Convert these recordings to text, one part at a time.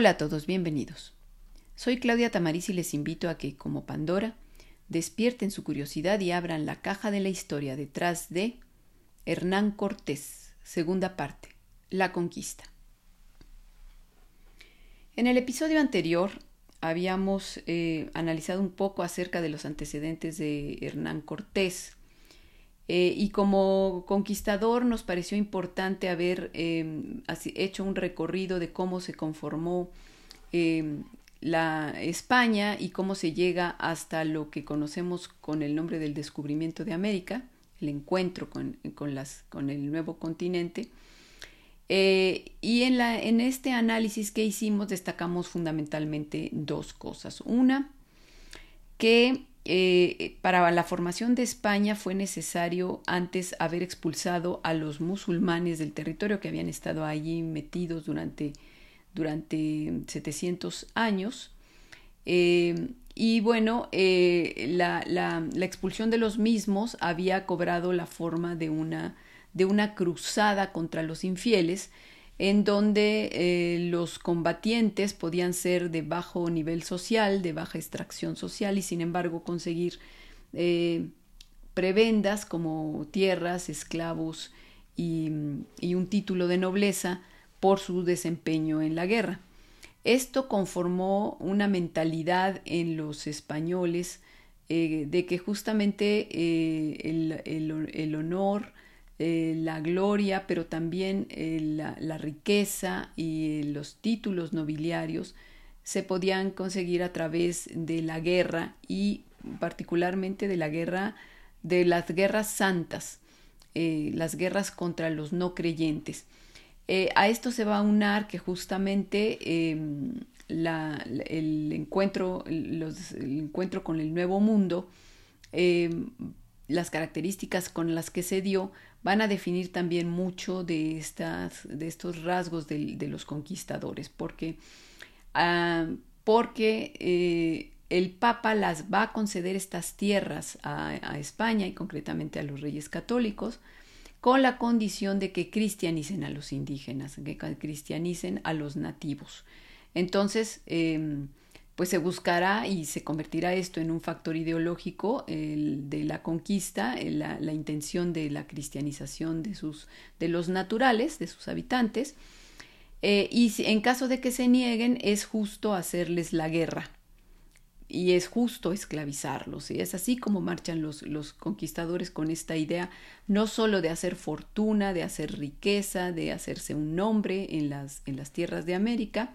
Hola a todos, bienvenidos. Soy Claudia Tamariz y les invito a que, como Pandora, despierten su curiosidad y abran la caja de la historia detrás de Hernán Cortés, segunda parte, La Conquista. En el episodio anterior habíamos eh, analizado un poco acerca de los antecedentes de Hernán Cortés eh, y como conquistador nos pareció importante haber em, hecho un recorrido de cómo se conformó em, la España y cómo se llega hasta lo que conocemos con el nombre del descubrimiento de América, el encuentro con, con, las, con el nuevo continente. Eh, y en, este análisis que hicimos destacamos fundamentalmente dos cosas. Una, que eh, para la formación de España fue necesario antes haber expulsado a los musulmanes del territorio que habían estado allí metidos durante, durante 700 años. Eh, y bueno, eh, la, la, la, expulsión de los mismos había cobrado la forma de una, de una cruzada contra los infieles, en donde eh, los combatientes podían ser de bajo nivel social, de baja extracción social y sin embargo conseguir eh, prebendas como tierras, esclavos y, un título de nobleza por su desempeño en la guerra. Esto conformó una mentalidad en los españoles eh, de que justamente el honor, eh, la gloria, pero también eh, la, riqueza y los títulos nobiliarios se podían conseguir a través de la guerra y particularmente de la guerra, de las guerras santas, eh, las guerras contra los no creyentes. a esto se va a unar que justamente em, el, encuentro, el encuentro con el nuevo mundo, em, las características con las que se dio, van a definir también mucho de, estas, de estos rasgos de, los conquistadores, porque, ah, porque eh, el Papa las va a conceder estas tierras a, España y concretamente a los reyes católicos, con la condición de que cristianicen a los indígenas, que cristianicen a los nativos. Entonces, em, pues se buscará y se convertirá esto en un factor ideológico el de la conquista, la, intención de la cristianización de, los naturales, de sus habitantes, eh, y en caso de que se nieguen es justo hacerles la guerra y es justo esclavizarlos. Y es así como marchan los, conquistadores con esta idea no solo de hacer fortuna, de hacer riqueza, de hacerse un nombre en las tierras de América,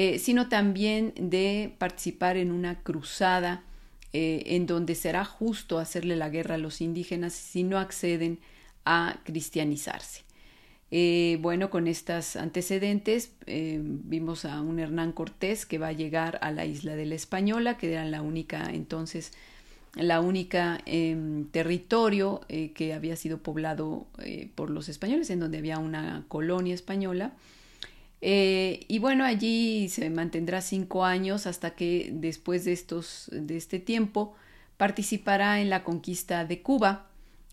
eh, sino también de participar en una cruzada eh, en donde será justo hacerle la guerra a los indígenas si no acceden a cristianizarse. Eh, bueno, con estos antecedentes vimos a un Hernán Cortés que va a llegar a la isla de la Española, que era la única entonces la única em, territorio que había sido poblado por los españoles, en donde había una colonia española eh, y bueno, allí se mantendrá cinco años hasta que después de, estos, de este tiempo participará en la conquista de Cuba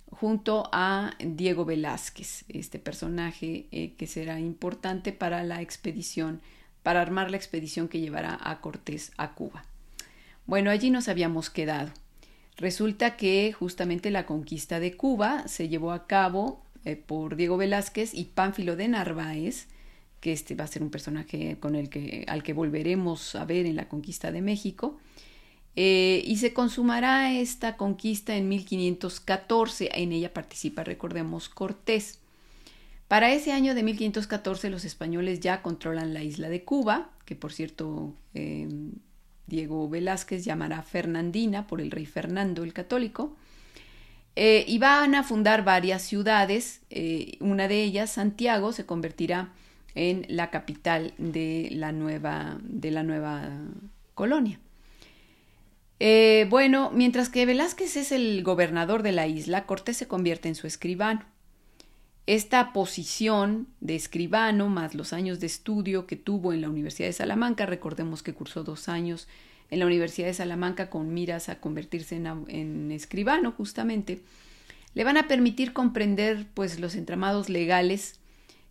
junto a Diego Velázquez, este personaje eh, que será importante para la expedición, para armar la expedición que llevará a Cortés a Cuba. Bueno, allí nos habíamos quedado. Resulta que justamente la conquista de Cuba se llevó a cabo eh, por Diego Velázquez y Pánfilo de Narváez, que este va a ser un personaje con el que, al que volveremos a ver en la conquista de México. Eh, y se consumará esta conquista en 1514. En ella participa, recordemos, Cortés. Para ese año de 1514 los españoles ya controlan la isla de Cuba, que por cierto eh, Diego Velázquez llamará Fernandina por el rey Fernando el católico. Eh, y van a fundar varias ciudades. una de ellas, Santiago, se convertirá en la capital de la nueva, de la nueva colonia. Eh, bueno, mientras que Velázquez es el gobernador de la isla, Cortés se convierte en su escribano. Esta posición de escribano, más los años de estudio que tuvo en la Universidad de Salamanca, recordemos que cursó dos años en la Universidad de Salamanca con miras a convertirse en, en escribano justamente, le van a permitir comprender pues los entramados legales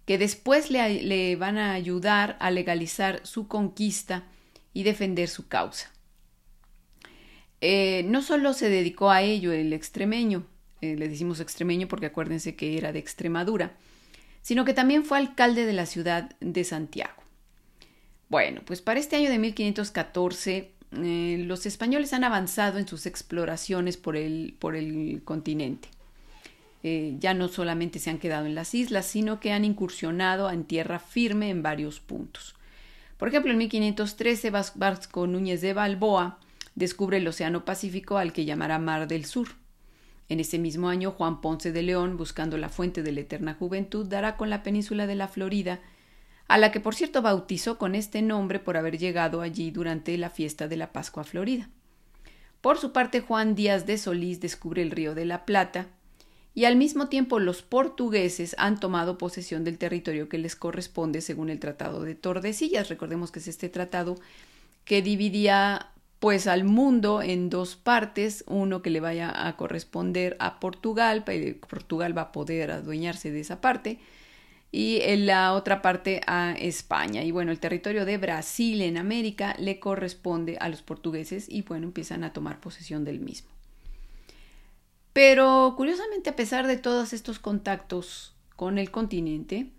que después le, van a ayudar a legalizar su conquista y defender su causa. Eh, no solo se dedicó a ello el extremeño, eh, le decimos extremeño porque acuérdense que era de Extremadura, sino que también fue alcalde de la ciudad de Santiago. Bueno, pues para este año de 1514 eh, los españoles han avanzado en sus exploraciones por el, por el continente. Eh, ya no solamente se han quedado en las islas, sino que han incursionado en tierra firme en varios puntos. Por ejemplo, en 1513 Vasco Núñez de Balboa descubre el Océano Pacífico al que llamará Mar del Sur. En ese mismo año, Juan Ponce de León, buscando la fuente de la eterna juventud, dará con la península de la Florida, a la que por cierto bautizó con este nombre por haber llegado allí durante la fiesta de la Pascua Florida. Por su parte, Juan Díaz de Solís descubre el río de la Plata, y al mismo tiempo los portugueses han tomado posesión del territorio que les corresponde según el Tratado de Tordesillas. Recordemos que es este tratado que dividía pues al mundo en dos partes, uno que le vaya a corresponder a Portugal, Portugal va a poder adueñarse de esa parte, y en la otra parte a España. Y bueno, el territorio de Brasil en América le corresponde a los portugueses y bueno, empiezan a tomar posesión del mismo. Pero curiosamente, a pesar de todos estos contactos con el continente,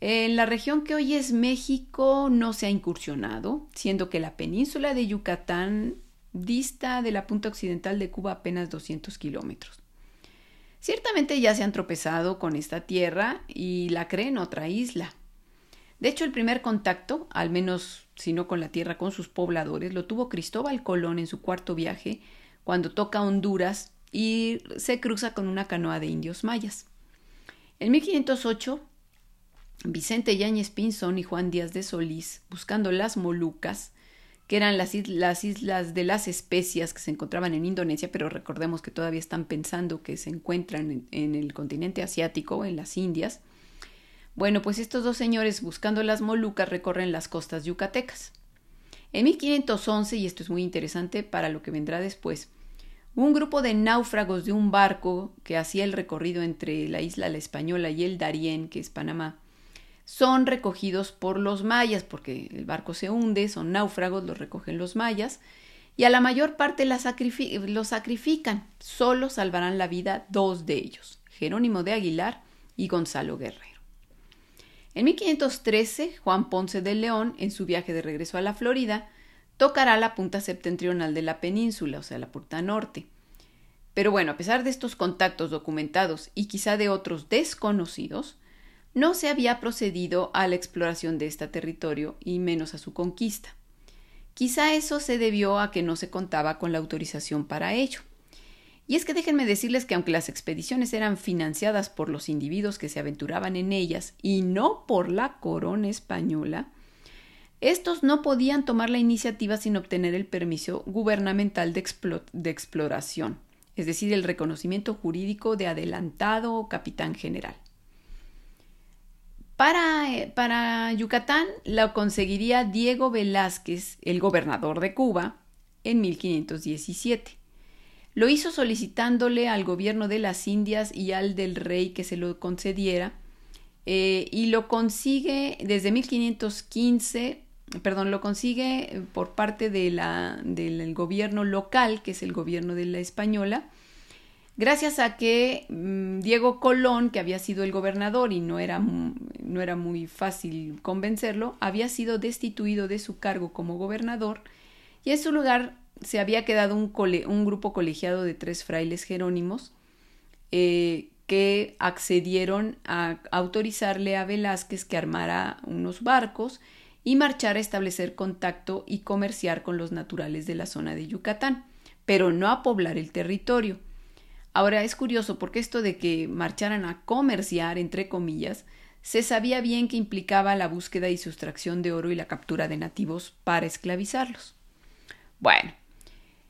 en la región que hoy es México no se ha incursionado, siendo que la península de Yucatán dista de la punta occidental de Cuba apenas 200 kilómetros. Ciertamente ya se han tropezado con esta tierra y la creen otra isla. De hecho, el primer contacto, al menos si no con la tierra, con sus pobladores, lo tuvo Cristóbal Colón en su cuarto viaje, cuando toca Honduras y se cruza con una canoa de indios mayas. En 1508, Vicente Yáñez Pinzón y Juan Díaz de Solís, buscando las Molucas, que eran las, islas de las especias que se encontraban en Indonesia, pero recordemos que todavía están pensando que se encuentran en, el continente asiático, en las Indias. Bueno, pues estos dos señores buscando las Molucas recorren las costas yucatecas. En 1511, y esto es muy interesante para lo que vendrá después, un grupo de náufragos de un barco que hacía el recorrido entre la isla La Española y el Darién, que es Panamá, son recogidos por los mayas, porque el barco se hunde, son náufragos, los recogen los mayas, y a la mayor parte los sacrifican. Solo salvarán la vida dos de ellos, Jerónimo de Aguilar y Gonzalo Guerrero. En 1513, Juan Ponce de León, en su viaje de regreso a la Florida, tocará la punta septentrional de la península, o sea, la punta norte. Pero bueno, a pesar de estos contactos documentados y quizá de otros desconocidos, no se había procedido a la exploración de este territorio y menos a su conquista. Quizá eso se debió a que no se contaba con la autorización para ello. Y es que déjenme decirles que aunque las expediciones eran financiadas por los individuos que se aventuraban en ellas y no por la corona española, estos no podían tomar la iniciativa sin obtener el permiso gubernamental de, exploración, es decir, el reconocimiento jurídico de adelantado capitán general. Eh, para, Yucatán lo conseguiría Diego Velázquez, el gobernador de Cuba, en 1517. Lo hizo solicitándole al gobierno de las Indias y al del rey que se lo concediera, eh, y lo consigue desde 1515, perdón, lo consigue por parte de la, del gobierno local, que es el gobierno de la española, gracias a que mm, Diego Colón, que había sido el gobernador y no era, no era muy fácil convencerlo, había sido destituido de su cargo como gobernador y en su lugar se había quedado un, un grupo colegiado de tres frailes jerónimos eh, que accedieron a autorizarle a Velázquez que armara unos barcos y marchara a establecer contacto y comerciar con los naturales de la zona de Yucatán, pero no a poblar el territorio. Ahora es curioso porque esto de que marcharan a comerciar, entre comillas, se sabía bien que implicaba la búsqueda y sustracción de oro y la captura de nativos para esclavizarlos. Bueno,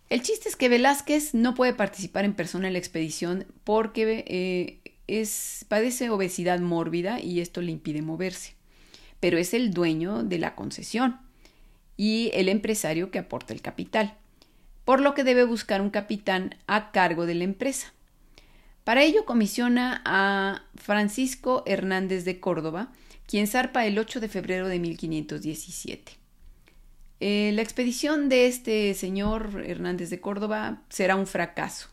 el chiste es que Velázquez no puede participar en persona en la expedición porque eh, es, padece obesidad mórbida y esto le impide moverse. Pero es el dueño de la concesión y el empresario que aporta el capital por lo que debe buscar un capitán a cargo de la empresa. Para ello comisiona a Francisco Hernández de Córdoba, quien zarpa el 8 de febrero de 1517. Eh, la expedición de este señor Hernández de Córdoba será un fracaso,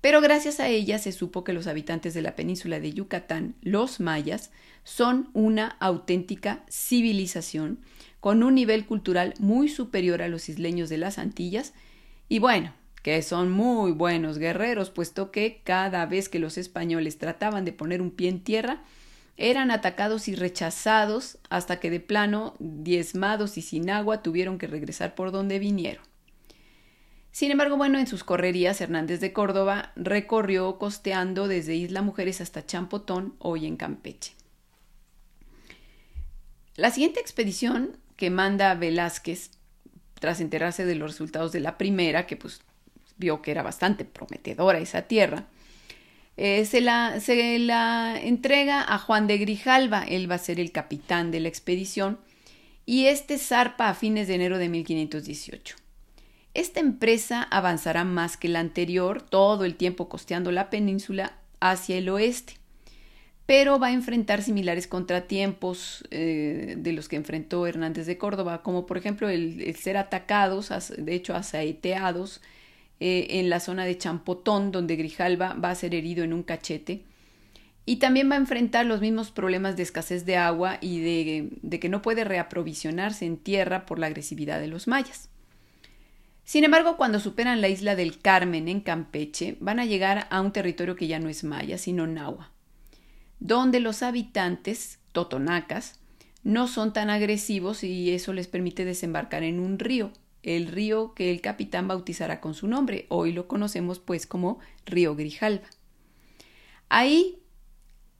pero gracias a ella se supo que los habitantes de la península de Yucatán, los mayas, son una auténtica civilización con un nivel cultural muy superior a los isleños de las Antillas y bueno, que son muy buenos guerreros, puesto que cada vez que los españoles trataban de poner un pie en tierra, eran atacados y rechazados hasta que de plano, diezmados y sin agua, tuvieron que regresar por donde vinieron. Sin embargo, bueno, en sus correrías, Hernández de Córdoba recorrió costeando desde Isla Mujeres hasta Champotón, hoy en Campeche. La siguiente expedición que manda Velázquez, tras enterarse de los resultados de la primera, que pues vio que era bastante prometedora esa tierra, eh, se, la, se la entrega a Juan de Grijalva, él va a ser el capitán de la expedición, y este zarpa a fines de enero de 1518. Esta empresa avanzará más que la anterior, todo el tiempo costeando la península hacia el oeste, pero va a enfrentar similares contratiempos eh, de los que enfrentó Hernández de Córdoba, como por ejemplo el, ser atacados, de hecho asaeteados, eh, en la zona de Champotón, donde Grijalva va a ser herido en un cachete. Y también va a enfrentar los mismos problemas de escasez de agua y de, de que no puede reaprovisionarse en tierra por la agresividad de los mayas. Sin embargo, cuando superan la isla del Carmen en Campeche, van a llegar a un territorio que ya no es maya, sino nahua, donde los habitantes, totonacas, no son tan agresivos y eso les permite desembarcar en un río, el río que el capitán bautizará con su nombre. Hoy lo conocemos pues como río Grijalva. Ahí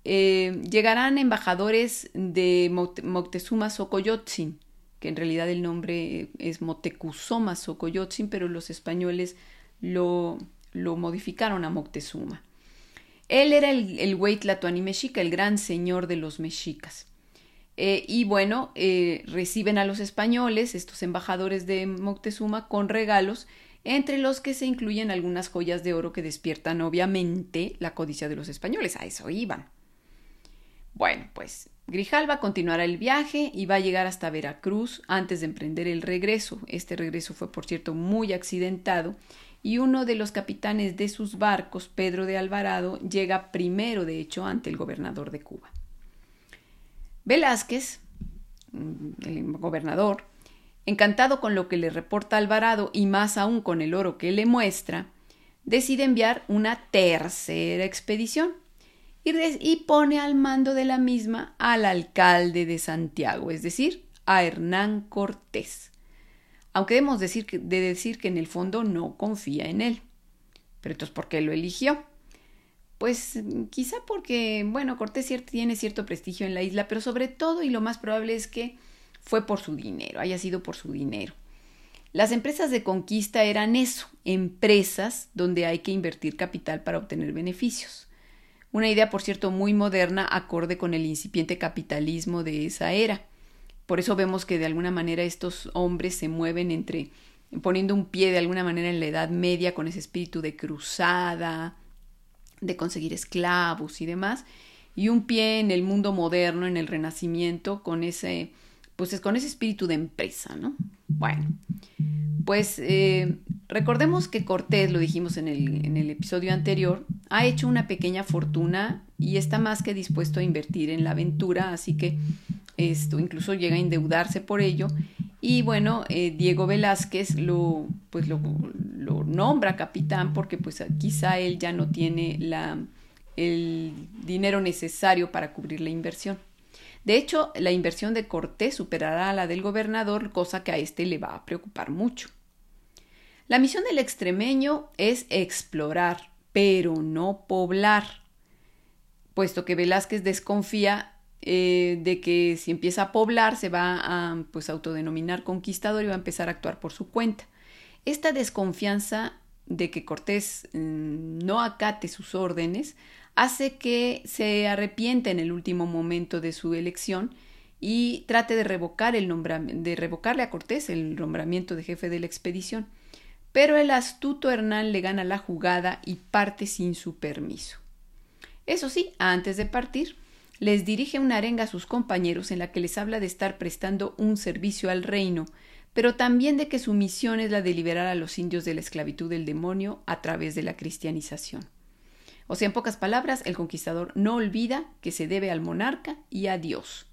eh, llegarán embajadores de Moctezuma Xocoyotzin, que en realidad el nombre es Motecuzoma Xocoyotzin, pero los españoles lo, lo modificaron a Moctezuma. Él era el, el Huaytlatoani mexica, el gran señor de los mexicas. Eh, y bueno, eh, reciben a los españoles, estos embajadores de Moctezuma, con regalos, entre los que se incluyen algunas joyas de oro que despiertan obviamente la codicia de los españoles. A eso iban. Bueno, pues Grijalva continuará el viaje y va a llegar hasta Veracruz antes de emprender el regreso. Este regreso fue, por cierto, muy accidentado y uno de los capitanes de sus barcos, Pedro de Alvarado, llega primero, de hecho, ante el gobernador de Cuba. Velázquez, el gobernador, encantado con lo que le reporta Alvarado y más aún con el oro que le muestra, decide enviar una tercera expedición y, pone al mando de la misma al alcalde de Santiago, es decir, a Hernán Cortés. Aunque debemos decir que, de decir que en el fondo no confía en él. Pero entonces, ¿por qué lo eligió? Pues quizá porque, bueno, Cortés tiene cierto prestigio en la isla, pero sobre todo y lo más probable es que fue por su dinero, haya sido por su dinero. Las empresas de conquista eran eso, empresas donde hay que invertir capital para obtener beneficios. Una idea, por cierto, muy moderna, acorde con el incipiente capitalismo de esa era. Por eso vemos que de alguna manera estos hombres se mueven entre poniendo un pie de alguna manera en la Edad Media con ese espíritu de cruzada, de conseguir esclavos y demás, y un pie en el mundo moderno, en el renacimiento, con ese, pues con ese espíritu de empresa, ¿no? Bueno, pues eh, recordemos que Cortés, lo dijimos en el, en el episodio anterior, ha hecho una pequeña fortuna y está más que dispuesto a invertir en la aventura, así que esto incluso llega a endeudarse por ello. Y bueno, eh, Diego Velázquez lo, pues lo, lo nombra capitán porque pues quizá él ya no tiene la, el dinero necesario para cubrir la inversión. De hecho, la inversión de Cortés superará a la del gobernador, cosa que a éste le va a preocupar mucho. La misión del extremeño es explorar, pero no poblar, puesto que Velázquez desconfía eh, de que si empieza a poblar se va a pues autodenominar conquistador y va a empezar a actuar por su cuenta. Esta desconfianza de que Cortés mm, no acate sus órdenes hace que se arrepiente en el último momento de su elección y trate de revocar el de revocarle a Cortés el nombramiento de jefe de la expedición. Pero el astuto Hernán le gana la jugada y parte sin su permiso. Eso sí, antes de partir, les dirige una arenga a sus compañeros en la que les habla de estar prestando un servicio al reino, pero también de que su misión es la de liberar a los indios de la esclavitud del demonio a través de la cristianización. O sea, en pocas palabras, el conquistador no olvida que se debe al monarca y a Dios.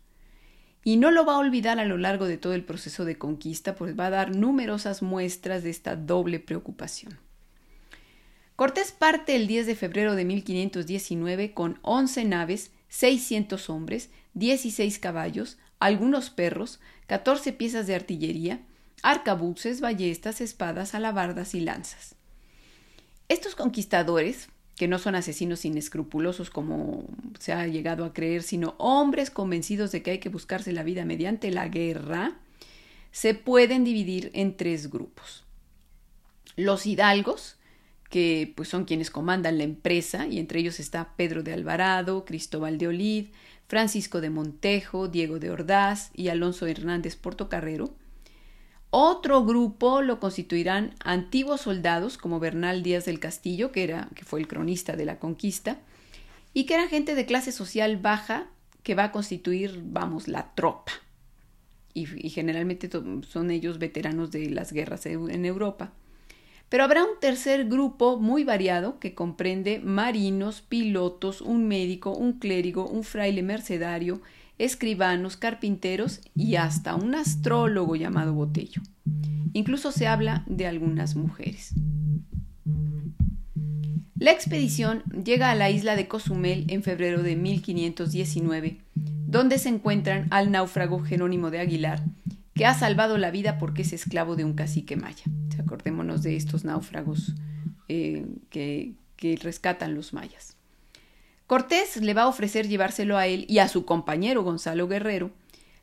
Y no lo va a olvidar a lo largo de todo el proceso de conquista, pues va a dar numerosas muestras de esta doble preocupación. Cortés parte el 10 de febrero de 1519 con 11 naves, 600 hombres, 16 caballos, algunos perros, 14 piezas de artillería, arcabuces, ballestas, espadas, alabardas y lanzas. Estos conquistadores, que no son asesinos inescrupulosos como se ha llegado a creer, sino hombres convencidos de que hay que buscarse la vida mediante la guerra, se pueden dividir en tres grupos. Los hidalgos, que pues son quienes comandan la empresa, y entre ellos está Pedro de Alvarado, Cristóbal de Olid, Francisco de Montejo, Diego de Ordaz y Alonso Hernández Portocarrero. Otro grupo lo constituirán antiguos soldados como Bernal Díaz del Castillo, que, era, que fue el cronista de la conquista, y que era gente de clase social baja que va a constituir, vamos, la tropa. Y, y generalmente son ellos veteranos de las guerras en Europa. Pero habrá un tercer grupo muy variado que comprende marinos, pilotos, un médico, un clérigo, un fraile mercedario, escribanos, carpinteros y hasta un astrólogo llamado Botello. Incluso se habla de algunas mujeres. La expedición llega a la isla de Cozumel en febrero de 1519, donde se encuentran al náufrago Jerónimo de Aguilar, que ha salvado la vida porque es esclavo de un cacique maya. Acordémonos de estos náufragos eh, que, que rescatan los mayas. Cortés le va a ofrecer llevárselo a él y a su compañero Gonzalo Guerrero,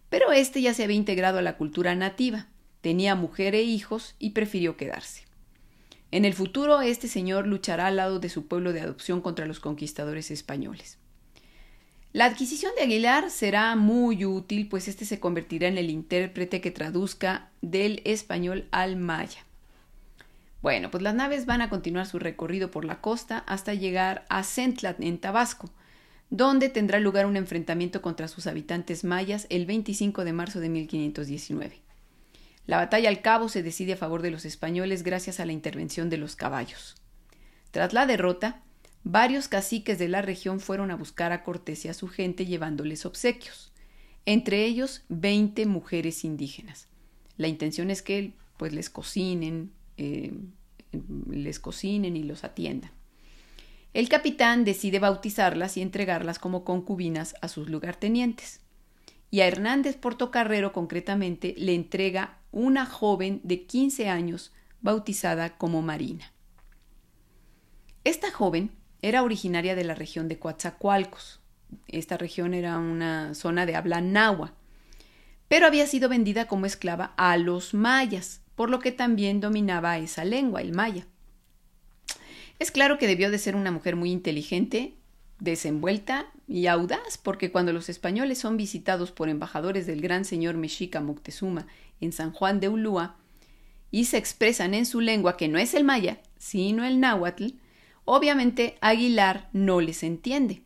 pero este ya se había integrado a la cultura nativa, tenía mujer e hijos y prefirió quedarse. En el futuro este señor luchará al lado de su pueblo de adopción contra los conquistadores españoles. La adquisición de Aguilar será muy útil, pues este se convertirá en el intérprete que traduzca del español al maya. Bueno, pues las naves van a continuar su recorrido por la costa hasta llegar a Centlat, en Tabasco, donde tendrá lugar un enfrentamiento contra sus habitantes mayas el 25 de marzo de 1519. La batalla al cabo se decide a favor de los españoles gracias a la intervención de los caballos. Tras la derrota, varios caciques de la región fueron a buscar a Cortés y a su gente llevándoles obsequios, entre ellos 20 mujeres indígenas. La intención es que pues les cocinen, eh, les cocinen y los atiendan. El capitán decide bautizarlas y entregarlas como concubinas a sus lugartenientes. Y a Hernández Portocarrero concretamente le entrega una joven de 15 años bautizada como Marina. Esta joven era originaria de la región de Coatzacoalcos. Esta región era una zona de habla náhuatl, pero había sido vendida como esclava a los mayas, por lo que también dominaba esa lengua, el maya. Es claro que debió de ser una mujer muy inteligente, desenvuelta y audaz, porque cuando los españoles son visitados por embajadores del gran señor mexica Moctezuma en San Juan de Ulúa y se expresan en su lengua que no es el maya, sino el náhuatl, Obviamente Aguilar no les entiende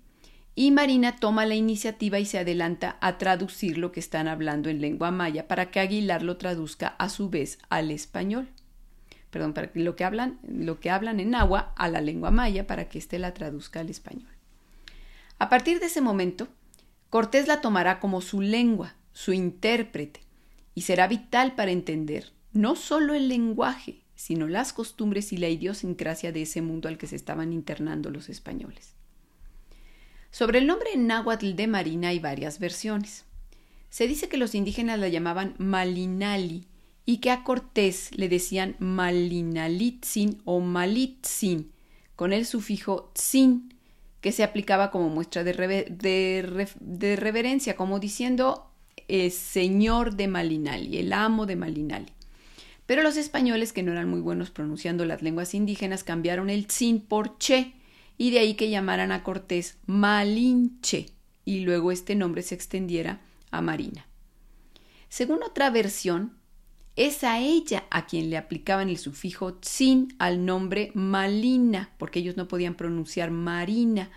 y Marina toma la iniciativa y se adelanta a traducir lo que están hablando en lengua maya para que Aguilar lo traduzca a su vez al español. Perdón, para que lo que hablan, lo que hablan en agua a la lengua maya para que éste la traduzca al español. A partir de ese momento, Cortés la tomará como su lengua, su intérprete, y será vital para entender no solo el lenguaje, sino las costumbres y la idiosincrasia de ese mundo al que se estaban internando los españoles. Sobre el nombre náhuatl de Marina hay varias versiones. Se dice que los indígenas la llamaban Malinali y que a Cortés le decían Malinalitzin o Malitzin, con el sufijo tzin, que se aplicaba como muestra de, reverencia, como diciendo el señor de Malinali, el amo de Malinali. Pero los españoles, que no eran muy buenos pronunciando las lenguas indígenas, cambiaron el tzin por che, y de ahí que llamaran a Cortés Malinche, y luego este nombre se extendiera a Marina. Según otra versión, es a ella a quien le aplicaban el sufijo tzin al nombre Malina, porque ellos no podían pronunciar Marina,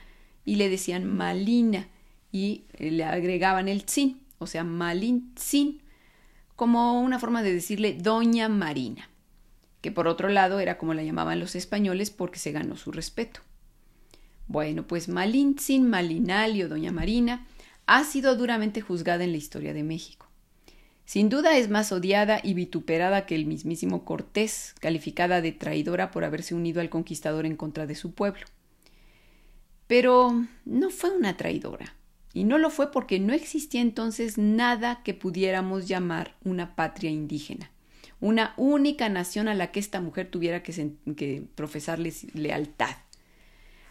y le decían Malina, y le agregaban el sin, o sea, Malintzin, como una forma de decirle Doña Marina, que por otro lado era como la llamaban los españoles porque se ganó su respeto. Bueno, pues Malintzin, Malinali o Doña Marina ha sido duramente juzgada en la historia de México. Sin duda es más odiada y vituperada que el mismísimo Cortés, calificada de traidora por haberse unido al conquistador en contra de su pueblo. Pero no fue una traidora, y no lo fue porque no existía entonces nada que pudiéramos llamar una patria indígena, una única nación a la que esta mujer tuviera que, que profesarles lealtad.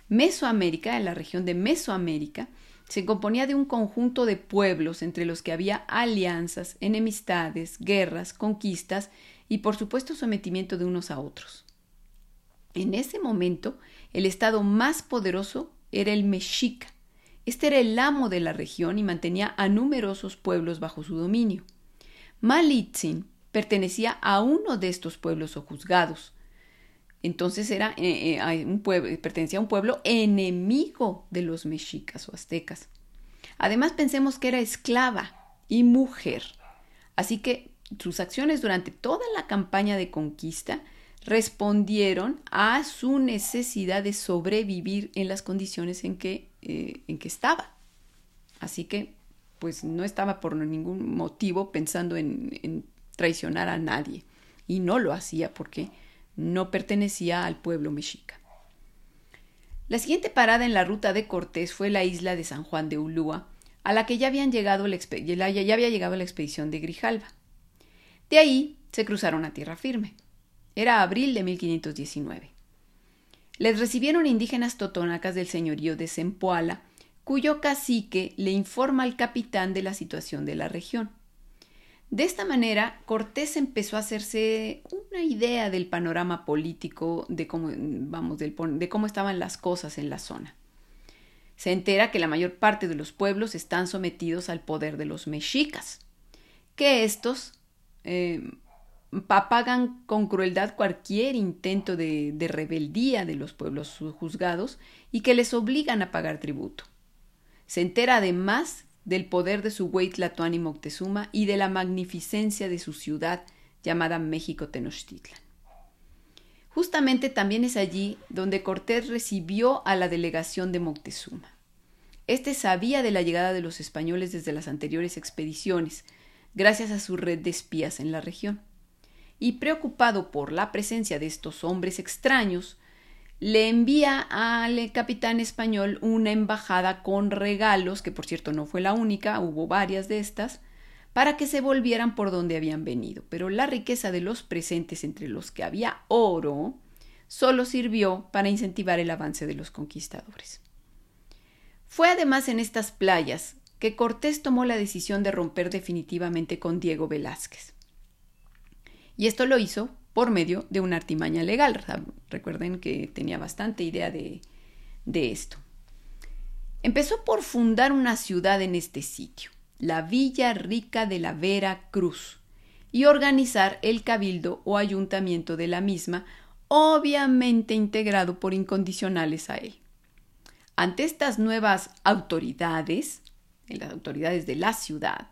Mesoamérica, en la región de Mesoamérica, se componía de un conjunto de pueblos entre los que había alianzas, enemistades, guerras, conquistas y por supuesto sometimiento de unos a otros. En ese momento, el estado más poderoso era el mexica. Este era el amo de la región y mantenía a numerosos pueblos bajo su dominio. Malitzin pertenecía a uno de estos pueblos o juzgados. Entonces era eh, eh, un pueblo, pertenecía a un pueblo enemigo de los mexicas o aztecas. Además pensemos que era esclava y mujer. Así que sus acciones durante toda la campaña de conquista respondieron a su necesidad de sobrevivir en las condiciones en que, eh, en que estaba. Así que, pues no estaba por ningún motivo pensando en, traicionar a nadie. Y no lo hacía porque no pertenecía al pueblo mexica. La siguiente parada en la ruta de Cortés fue la isla de San Juan de Ulúa, a la que ya, habían llegado la ya había llegado la expedición de Grijalva. De ahí se cruzaron a tierra firme. Era abril de 1519. Les recibieron indígenas totonacas del señorío de Zempoala, cuyo cacique le informa al capitán de la situación de la región. De esta manera, Cortés empezó a hacerse una idea del panorama político, de cómo, vamos, de cómo estaban las cosas en la zona. Se entera que la mayor parte de los pueblos están sometidos al poder de los mexicas, que estos eh, apagan con crueldad cualquier intento de, rebeldía de los pueblos juzgados y que les obligan a pagar tributo. Se entera además del poder de su güey Tlatoani Moctezuma y de la magnificencia de su ciudad llamada México Tenochtitlan. Justamente también es allí donde Cortés recibió a la delegación de Moctezuma. Este sabía de la llegada de los españoles desde las anteriores expediciones, gracias a su red de espías en la región. Y preocupado por la presencia de estos hombres extraños, le envía al capitán español una embajada con regalos, que por cierto no fue la única, hubo varias de estas, para que se volvieran por donde habían venido. Pero la riqueza de los presentes, entre los que había oro, solo sirvió para incentivar el avance de los conquistadores. Fue además en estas playas que Cortés tomó la decisión de romper definitivamente con Diego Velázquez. Y esto lo hizo por medio de una artimaña legal. Recuerden que tenía bastante idea de, de esto. Empezó por fundar una ciudad en este sitio, la Villa Rica de la Vera Cruz, y organizar el cabildo o ayuntamiento de la misma, obviamente integrado por incondicionales a él. Ante estas nuevas autoridades, las autoridades de la ciudad,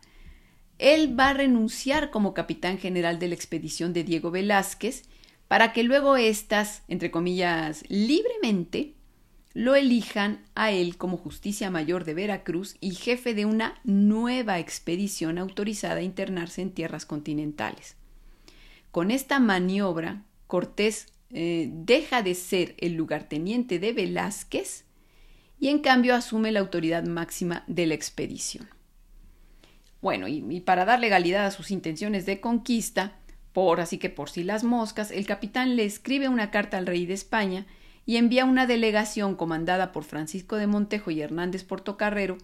él va a renunciar como capitán general de la expedición de Diego Velázquez para que luego éstas, entre comillas, libremente, lo elijan a él como justicia mayor de Veracruz y jefe de una nueva expedición autorizada a internarse en tierras continentales. Con esta maniobra, Cortés eh, deja de ser el lugarteniente de Velázquez y en cambio asume la autoridad máxima de la expedición. Bueno, y, para dar legalidad a sus intenciones de conquista, por así que por si las moscas, el capitán le escribe una carta al rey de España y envía una delegación comandada por Francisco de Montejo y Hernández Portocarrero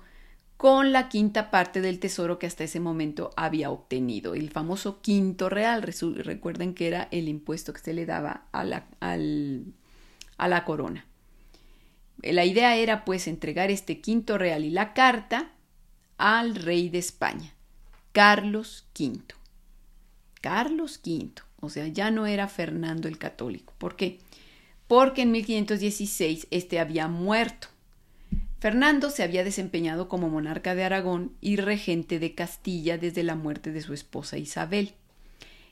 con la quinta parte del tesoro que hasta ese momento había obtenido, el famoso quinto real. Recuerden que era el impuesto que se le daba a la corona. La idea era pues entregar este quinto real y la carta al rey de España, Carlos V. Carlos V, o sea, ya no era Fernando el Católico. ¿Por qué? Porque en 1516 este había muerto. Fernando se había desempeñado como monarca de Aragón y regente de Castilla desde la muerte de su esposa Isabel.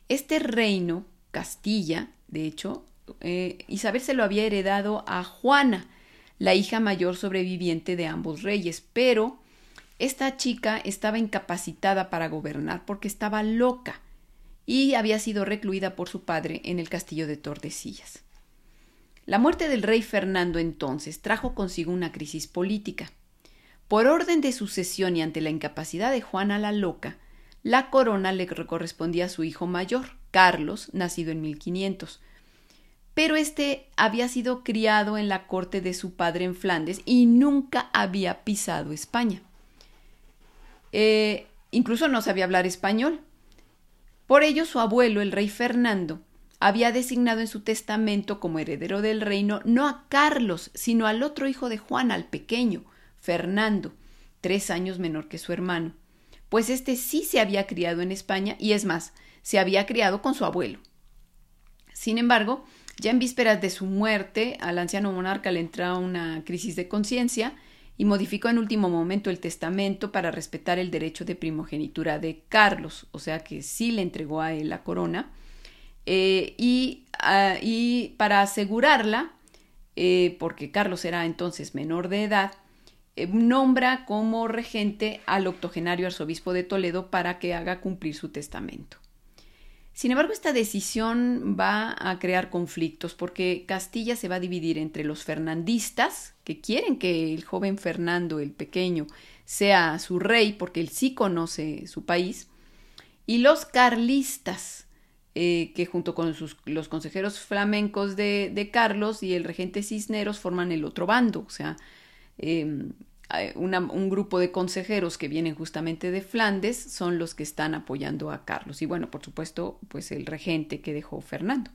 Este reino, Castilla, de hecho, eh, Isabel se lo había heredado a Juana, la hija mayor sobreviviente de ambos reyes, pero esta chica estaba incapacitada para gobernar porque estaba loca y había sido recluida por su padre en el castillo de Tordesillas. La muerte del rey Fernando entonces trajo consigo una crisis política. Por orden de sucesión y ante la incapacidad de Juana la Loca, la corona le correspondía a su hijo mayor, Carlos, nacido en 1500. Pero este había sido criado en la corte de su padre en Flandes y nunca había pisado España. Eh, incluso no sabía hablar español. Por ello su abuelo, el rey Fernando, había designado en su testamento como heredero del reino no a Carlos, sino al otro hijo de Juan, al pequeño, Fernando, tres años menor que su hermano, pues éste sí se había criado en España y es más, se había criado con su abuelo. Sin embargo, ya en vísperas de su muerte, al anciano monarca le entra una crisis de conciencia y modificó en último momento el testamento para respetar el derecho de primogenitura de Carlos, o sea que sí le entregó a él la corona, eh, ah, y, para asegurarla, eh, porque Carlos era entonces menor de edad, eh, nombra como regente al octogenario arzobispo de Toledo para que haga cumplir su testamento. Sin embargo, esta decisión va a crear conflictos porque Castilla se va a dividir entre los fernandistas, que quieren que el joven Fernando el Pequeño sea su rey porque él sí conoce su país, y los carlistas, eh, que junto con los consejeros flamencos de, Carlos y el regente Cisneros forman el otro bando, o sea, em, un grupo de consejeros que vienen justamente de Flandes son los que están apoyando a Carlos. Y bueno, por supuesto, pues el regente que dejó Fernando.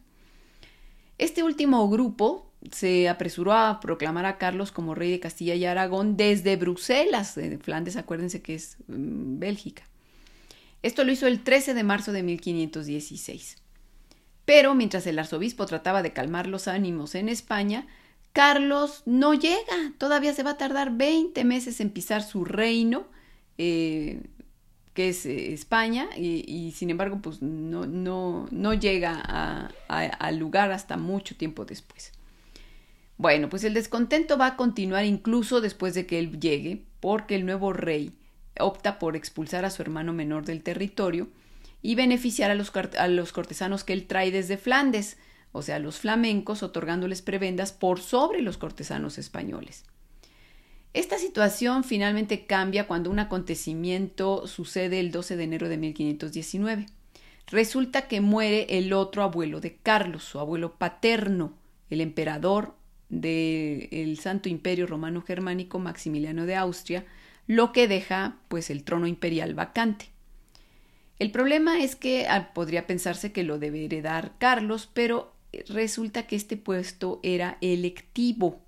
Este último grupo se apresuró a proclamar a Carlos como rey de Castilla y Aragón desde Bruselas. Flandes, acuérdense que es mm, Bélgica. Esto lo hizo el 13 de marzo de 1516. Pero mientras el arzobispo trataba de calmar los ánimos en España, Carlos no llega, todavía se va a tardar 20 meses en pisar su reino, eh, que es eh, España, y, sin embargo, pues no, no, no llega al lugar hasta mucho tiempo después. Bueno, pues el descontento va a continuar incluso después de que él llegue, porque el nuevo rey opta por expulsar a su hermano menor del territorio y beneficiar a los, a los cortesanos que él trae desde Flandes, o sea, los flamencos, otorgándoles prebendas por sobre los cortesanos españoles. Esta situación finalmente cambia cuando un acontecimiento sucede el 12 de enero de 1519. Resulta que muere el otro abuelo de Carlos, su abuelo paterno, el emperador del Santo Imperio Romano Germánico Maximiliano de Austria, lo que deja pues el trono imperial vacante. El problema es que ah, podría pensarse que lo debe heredar Carlos, pero resulta que este puesto era electivo.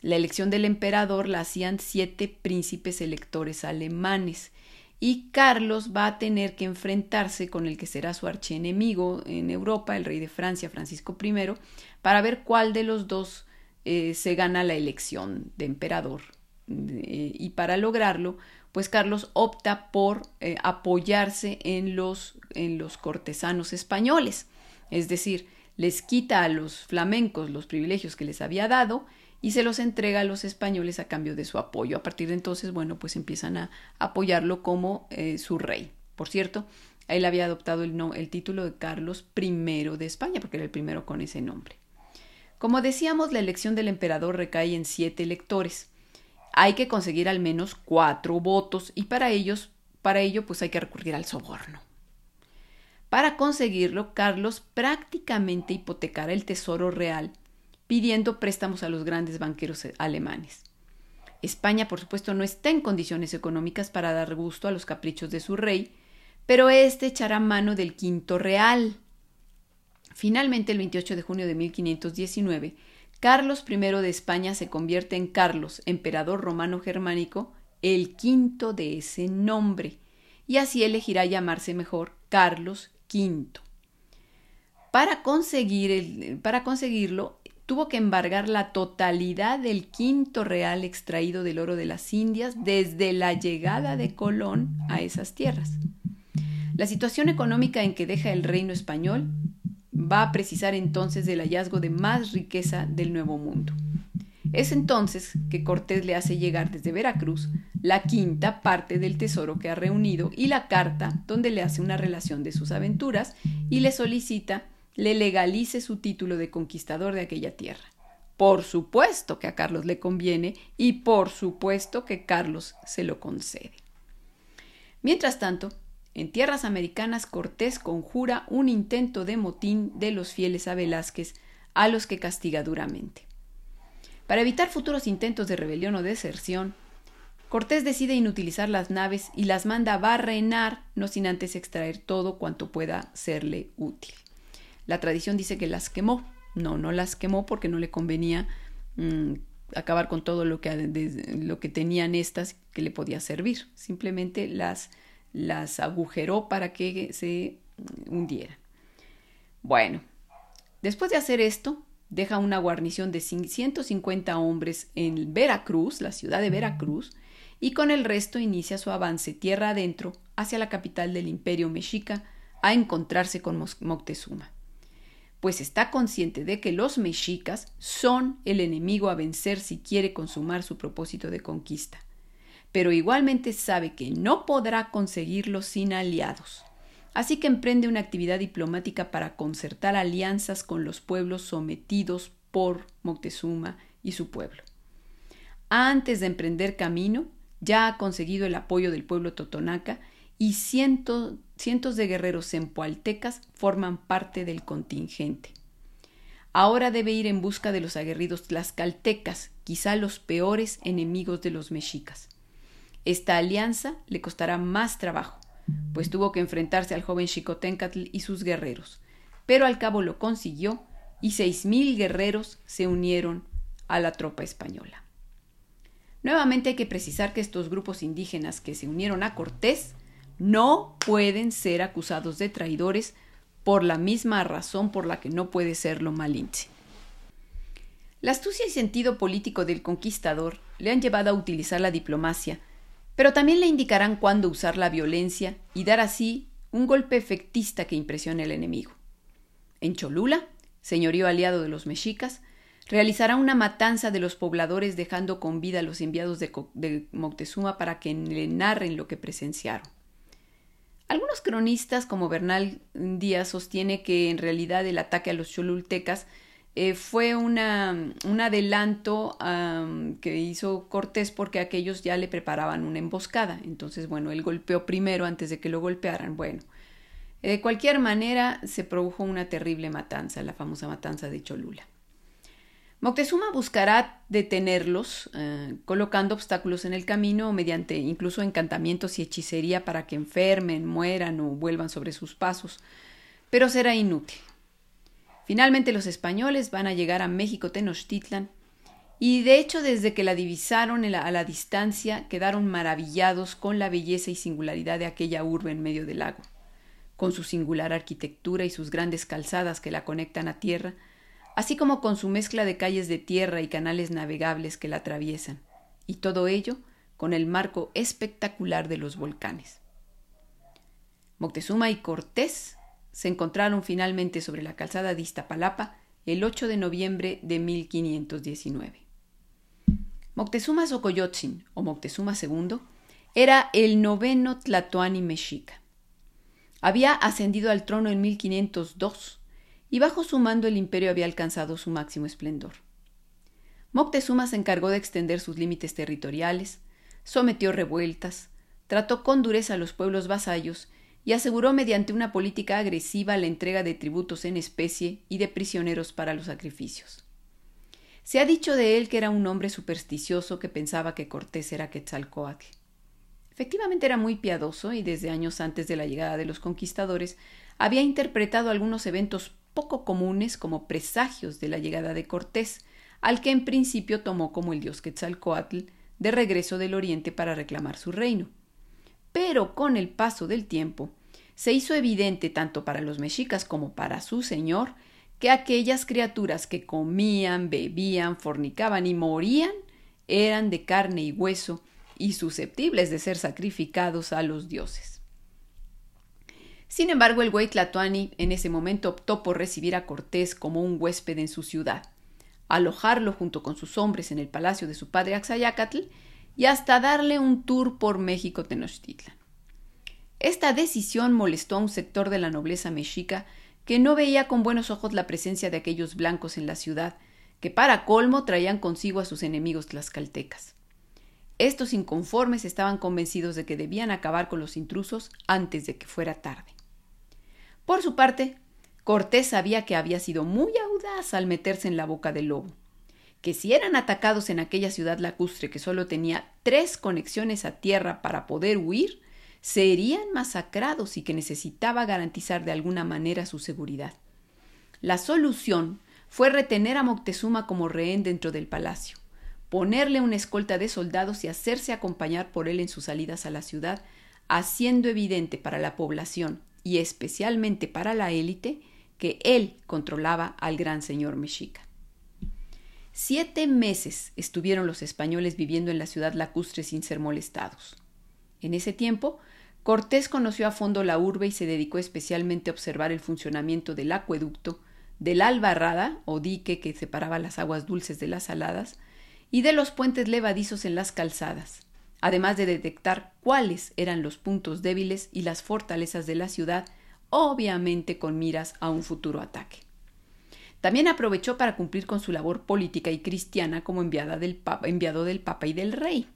La elección del emperador la hacían siete príncipes electores alemanes y Carlos va a tener que enfrentarse con el que será su archienemigo en Europa, el rey de Francia, Francisco I, para ver cuál de los dos eh, se gana la elección de emperador. Eh, y para lograrlo, pues Carlos opta por eh, apoyarse en los, en los cortesanos españoles, es decir, les quita a los flamencos los privilegios que les había dado y se los entrega a los españoles a cambio de su apoyo. A partir de entonces, bueno, pues empiezan a apoyarlo como eh, su rey. Por cierto, él había adoptado el, el título de Carlos I de España, porque era el primero con ese nombre. Como decíamos, la elección del emperador recae en siete electores. Hay que conseguir al menos cuatro votos y para ellos, para ello, pues hay que recurrir al soborno. Para conseguirlo, Carlos prácticamente hipotecara el tesoro real, pidiendo préstamos a los grandes banqueros alemanes. España, por supuesto, no está en condiciones económicas para dar gusto a los caprichos de su rey, pero éste echará mano del quinto real. Finalmente, el 28 de junio de 1519, Carlos I de España se convierte en Carlos, emperador romano germánico, el quinto de ese nombre, y así elegirá llamarse mejor Carlos el, para conseguirlo, tuvo que embargar la totalidad del quinto real extraído del oro de las Indias desde la llegada de Colón a esas tierras. La situación económica en que deja el reino español va a precisar entonces del hallazgo de más riqueza del Nuevo Mundo. Es entonces que Cortés le hace llegar desde Veracruz la quinta parte del tesoro que ha reunido y la carta donde le hace una relación de sus aventuras y le solicita le legalice su título de conquistador de aquella tierra. Por supuesto que a Carlos le conviene y por supuesto que Carlos se lo concede. Mientras tanto, en tierras americanas Cortés conjura un intento de motín de los fieles a Velázquez, a los que castiga duramente. Para evitar futuros intentos de rebelión o deserción, Cortés decide inutilizar las naves y las manda a barrenar, no sin antes extraer todo cuanto pueda serle útil. La tradición dice que las quemó. No, no las quemó porque no le convenía mm, acabar con todo lo que, lo que tenían estas que le podía servir. Simplemente las, las agujeró para que se hundieran. Bueno, después de hacer esto, deja una guarnición de 150 hombres en Veracruz, la ciudad de Veracruz, y con el resto inicia su avance tierra adentro hacia la capital del imperio mexica a encontrarse con Moctezuma pues está consciente de que los mexicas son el enemigo a vencer si quiere consumar su propósito de conquista, pero igualmente sabe que no podrá conseguirlo sin aliados. Así que emprende una actividad diplomática para concertar alianzas con los pueblos sometidos por Moctezuma y su pueblo. Antes de emprender camino, ya ha conseguido el apoyo del pueblo totonaca y cientos de guerreros empualtecas forman parte del contingente. Ahora debe ir en busca de los aguerridos tlaxcaltecas, quizá los peores enemigos de los mexicas. Esta alianza le costará más trabajo, pues tuvo que enfrentarse al joven Xicoténcatl y sus guerreros, pero al cabo lo consiguió y seis mil guerreros se unieron a la tropa española. Nuevamente hay que precisar que estos grupos indígenas que se unieron a Cortés no pueden ser acusados de traidores por la misma razón por la que no puede serlo Malinche. La astucia y sentido político del conquistador le han llevado a utilizar la diplomacia, pero también le indicarán cuándo usar la violencia y dar así un golpe efectista que impresione al enemigo. En Cholula, señorío aliado de los mexicas, realizará una matanza de los pobladores dejando con vida a los enviados de, Moctezuma para que le narren lo que presenciaron. Algunos cronistas, como Bernal Díaz, sostiene que en realidad el ataque a los cholultecas eh, fue un adelanto que hizo Cortés porque aquellos ya le preparaban una emboscada. Entonces, bueno, él golpeó primero antes de que lo golpearan. Bueno, de cualquier manera se produjo una terrible matanza, la famosa matanza de Cholula. Moctezuma buscará detenerlos, eh, colocando obstáculos en el camino mediante incluso encantamientos y hechicería para que enfermen, mueran o vuelvan sobre sus pasos, pero será inútil. Finalmente los españoles van a llegar a México Tenochtitlan y de hecho desde que la divisaron a la distancia quedaron maravillados con la belleza y singularidad de aquella urbe en medio del lago, con su singular arquitectura y sus grandes calzadas que la conectan a tierra, así como con su mezcla de calles de tierra y canales navegables que la atraviesan, y todo ello con el marco espectacular de los volcanes. Moctezuma y Cortés se encontraron finalmente sobre la calzada de Iztapalapa el 8 de noviembre de 1519. Moctezuma Xocoyotzin, o Moctezuma II, era el noveno Tlatoani mexica. Había ascendido al trono en 1502 y bajo su mando el imperio había alcanzado su máximo esplendor. Moctezuma se encargó de extender sus límites territoriales, sometió revueltas, trató con dureza a los pueblos vasallos y aseguró mediante una política agresiva la entrega de tributos en especie y de prisioneros para los sacrificios. Se ha dicho de él que era un hombre supersticioso que pensaba que Cortés era Quetzalcoatl. Efectivamente era muy piadoso y desde años antes de la llegada de los conquistadores había interpretado algunos eventos poco comunes como presagios de la llegada de Cortés, al que en principio tomó como el dios Quetzalcoatl de regreso del oriente para reclamar su reino. Pero con el paso del tiempo, se hizo evidente tanto para los mexicas como para su señor que aquellas criaturas que comían, bebían, fornicaban y morían eran de carne y hueso y susceptibles de ser sacrificados a los dioses. Sin embargo, el güey en ese momento optó por recibir a Cortés como un huésped en su ciudad, alojarlo junto con sus hombres en el palacio de su padre Axayacatl y hasta darle un tour por México Tenochtitlan. Esta decisión molestó a un sector de la nobleza mexica que no veía con buenos ojos la presencia de aquellos blancos en la ciudad, que para colmo traían consigo a sus enemigos tlaxcaltecas. Estos inconformes estaban convencidos de que debían acabar con los intrusos antes de que fuera tarde. Por su parte, Cortés sabía que había sido muy audaz al meterse en la boca del lobo, que si eran atacados en aquella ciudad lacustre que solo tenía tres conexiones a tierra para poder huir, serían masacrados y que necesitaba garantizar de alguna manera su seguridad. La solución fue retener a Moctezuma como rehén dentro del palacio, ponerle una escolta de soldados y hacerse acompañar por él en sus salidas a la ciudad, haciendo evidente para la población y especialmente para la élite que él controlaba al gran señor mexica. Siete meses estuvieron los españoles viviendo en la ciudad lacustre sin ser molestados. En ese tiempo, Cortés conoció a fondo la urbe y se dedicó especialmente a observar el funcionamiento del acueducto, de la albarrada o dique que separaba las aguas dulces de las saladas, y de los puentes levadizos en las calzadas, además de detectar cuáles eran los puntos débiles y las fortalezas de la ciudad, obviamente con miras a un futuro ataque. También aprovechó para cumplir con su labor política y cristiana como enviada del papa, enviado del Papa y del Rey.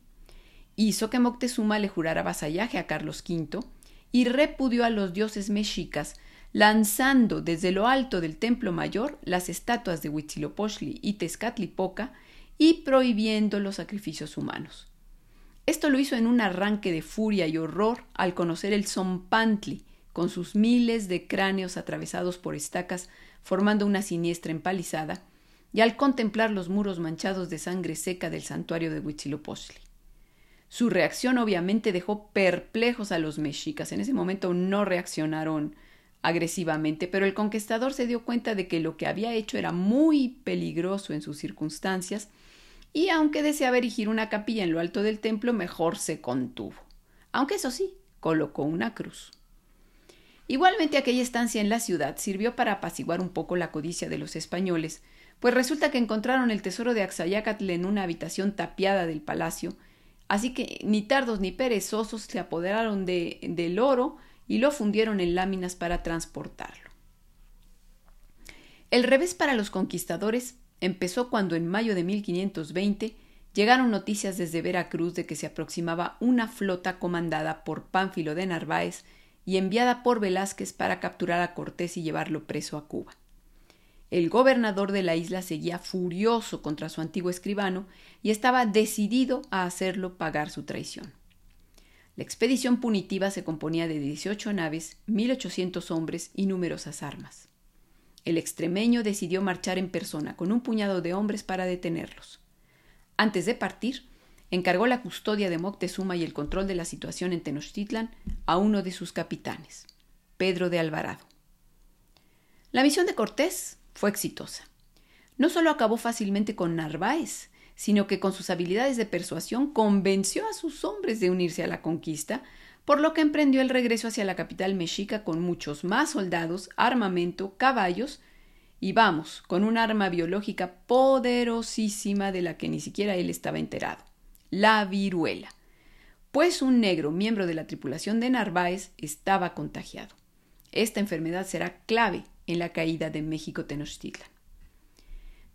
Hizo que Moctezuma le jurara vasallaje a Carlos V y repudió a los dioses mexicas, lanzando desde lo alto del templo mayor las estatuas de Huitzilopochtli y Tezcatlipoca y prohibiendo los sacrificios humanos. Esto lo hizo en un arranque de furia y horror al conocer el Zompantli, con sus miles de cráneos atravesados por estacas formando una siniestra empalizada, y al contemplar los muros manchados de sangre seca del santuario de Huitzilopochtli. Su reacción obviamente dejó perplejos a los mexicas. En ese momento no reaccionaron agresivamente, pero el conquistador se dio cuenta de que lo que había hecho era muy peligroso en sus circunstancias y aunque deseaba erigir una capilla en lo alto del templo, mejor se contuvo. Aunque eso sí, colocó una cruz. Igualmente aquella estancia en la ciudad sirvió para apaciguar un poco la codicia de los españoles, pues resulta que encontraron el tesoro de Axayacatl en una habitación tapiada del palacio, así que ni tardos ni perezosos se apoderaron de, del oro y lo fundieron en láminas para transportarlo. El revés para los conquistadores empezó cuando en mayo de 1520 llegaron noticias desde Veracruz de que se aproximaba una flota comandada por Pánfilo de Narváez y enviada por Velázquez para capturar a Cortés y llevarlo preso a Cuba. El gobernador de la isla seguía furioso contra su antiguo escribano y estaba decidido a hacerlo pagar su traición. La expedición punitiva se componía de 18 naves, 1.800 hombres y numerosas armas. El extremeño decidió marchar en persona con un puñado de hombres para detenerlos. Antes de partir, encargó la custodia de Moctezuma y el control de la situación en Tenochtitlan a uno de sus capitanes, Pedro de Alvarado. La misión de Cortés fue exitosa. No solo acabó fácilmente con Narváez, sino que con sus habilidades de persuasión convenció a sus hombres de unirse a la conquista, por lo que emprendió el regreso hacia la capital mexica con muchos más soldados, armamento, caballos y vamos, con un arma biológica poderosísima de la que ni siquiera él estaba enterado, la viruela, pues un negro miembro de la tripulación de Narváez estaba contagiado. Esta enfermedad será clave en la caída de México Tenochtitlan.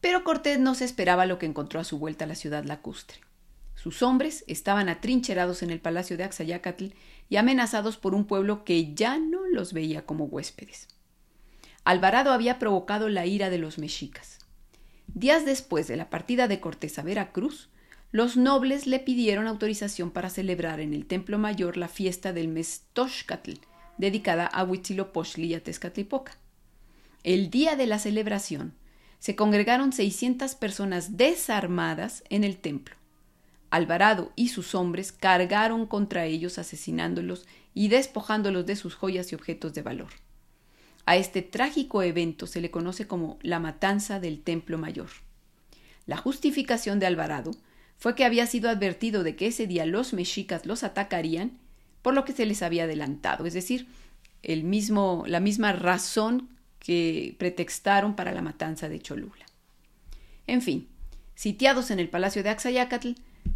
Pero Cortés no se esperaba lo que encontró a su vuelta a la ciudad lacustre. Sus hombres estaban atrincherados en el palacio de Axayacatl y amenazados por un pueblo que ya no los veía como huéspedes. Alvarado había provocado la ira de los mexicas. Días después de la partida de Cortés a Veracruz, los nobles le pidieron autorización para celebrar en el Templo Mayor la fiesta del mes Toxcatl, dedicada a Huitzilopochtli y a Tezcatlipoca. El día de la celebración, se congregaron 600 personas desarmadas en el templo. Alvarado y sus hombres cargaron contra ellos asesinándolos y despojándolos de sus joyas y objetos de valor. A este trágico evento se le conoce como la matanza del Templo Mayor. La justificación de Alvarado fue que había sido advertido de que ese día los mexicas los atacarían, por lo que se les había adelantado, es decir, el mismo, la misma razón que pretextaron para la matanza de Cholula. En fin, sitiados en el palacio de Axayacatl,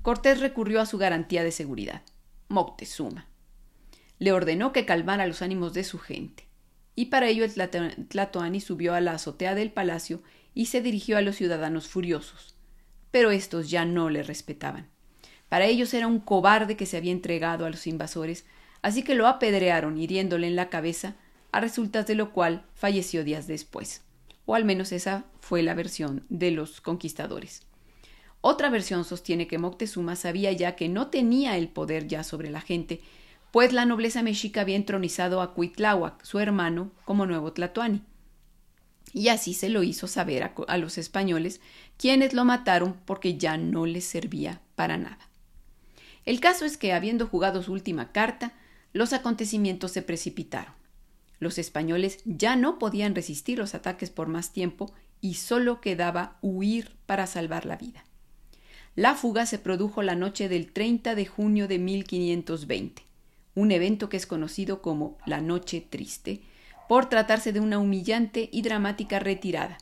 Cortés recurrió a su garantía de seguridad, Moctezuma. Le ordenó que calmara los ánimos de su gente, y para ello el Tlatoani subió a la azotea del palacio y se dirigió a los ciudadanos furiosos. Pero estos ya no le respetaban. Para ellos era un cobarde que se había entregado a los invasores, así que lo apedrearon hiriéndole en la cabeza, a resultas de lo cual falleció días después. O al menos esa fue la versión de los conquistadores. Otra versión sostiene que Moctezuma sabía ya que no tenía el poder ya sobre la gente, pues la nobleza mexica había entronizado a Cuitláhuac, su hermano, como nuevo Tlatoani. Y así se lo hizo saber a, a los españoles, quienes lo mataron porque ya no les servía para nada. El caso es que, habiendo jugado su última carta, los acontecimientos se precipitaron. Los españoles ya no podían resistir los ataques por más tiempo y solo quedaba huir para salvar la vida. La fuga se produjo la noche del 30 de junio de 1520, un evento que es conocido como la Noche Triste, por tratarse de una humillante y dramática retirada,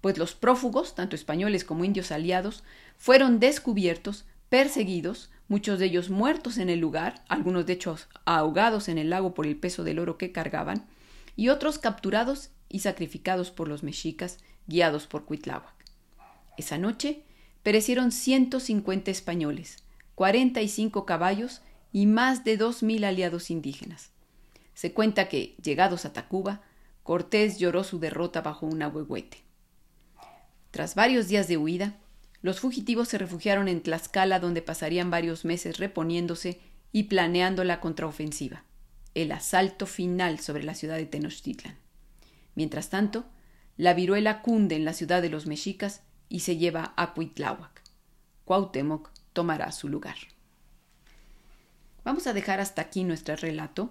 pues los prófugos, tanto españoles como indios aliados, fueron descubiertos, perseguidos, muchos de ellos muertos en el lugar, algunos de hecho ahogados en el lago por el peso del oro que cargaban, y otros capturados y sacrificados por los mexicas, guiados por Cuitláhuac. Esa noche, perecieron 150 españoles, 45 caballos y más de 2.000 aliados indígenas. Se cuenta que, llegados a Tacuba, Cortés lloró su derrota bajo un ahuehuete. Tras varios días de huida, los fugitivos se refugiaron en Tlaxcala, donde pasarían varios meses reponiéndose y planeando la contraofensiva, el asalto final sobre la ciudad de Tenochtitlan. Mientras tanto, la viruela cunde en la ciudad de los mexicas y se lleva a Cuitláhuac. Cuauhtémoc tomará su lugar. Vamos a dejar hasta aquí nuestro relato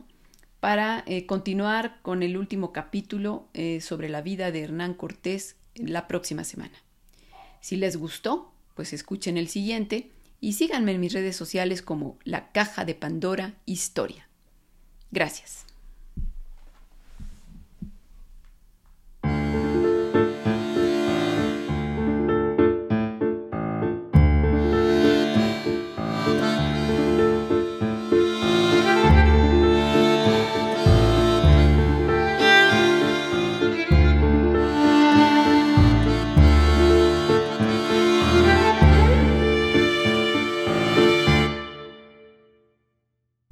para eh, continuar con el último capítulo eh, sobre la vida de Hernán Cortés la próxima semana. Si les gustó, pues escuchen el siguiente y síganme en mis redes sociales como La Caja de Pandora Historia. Gracias.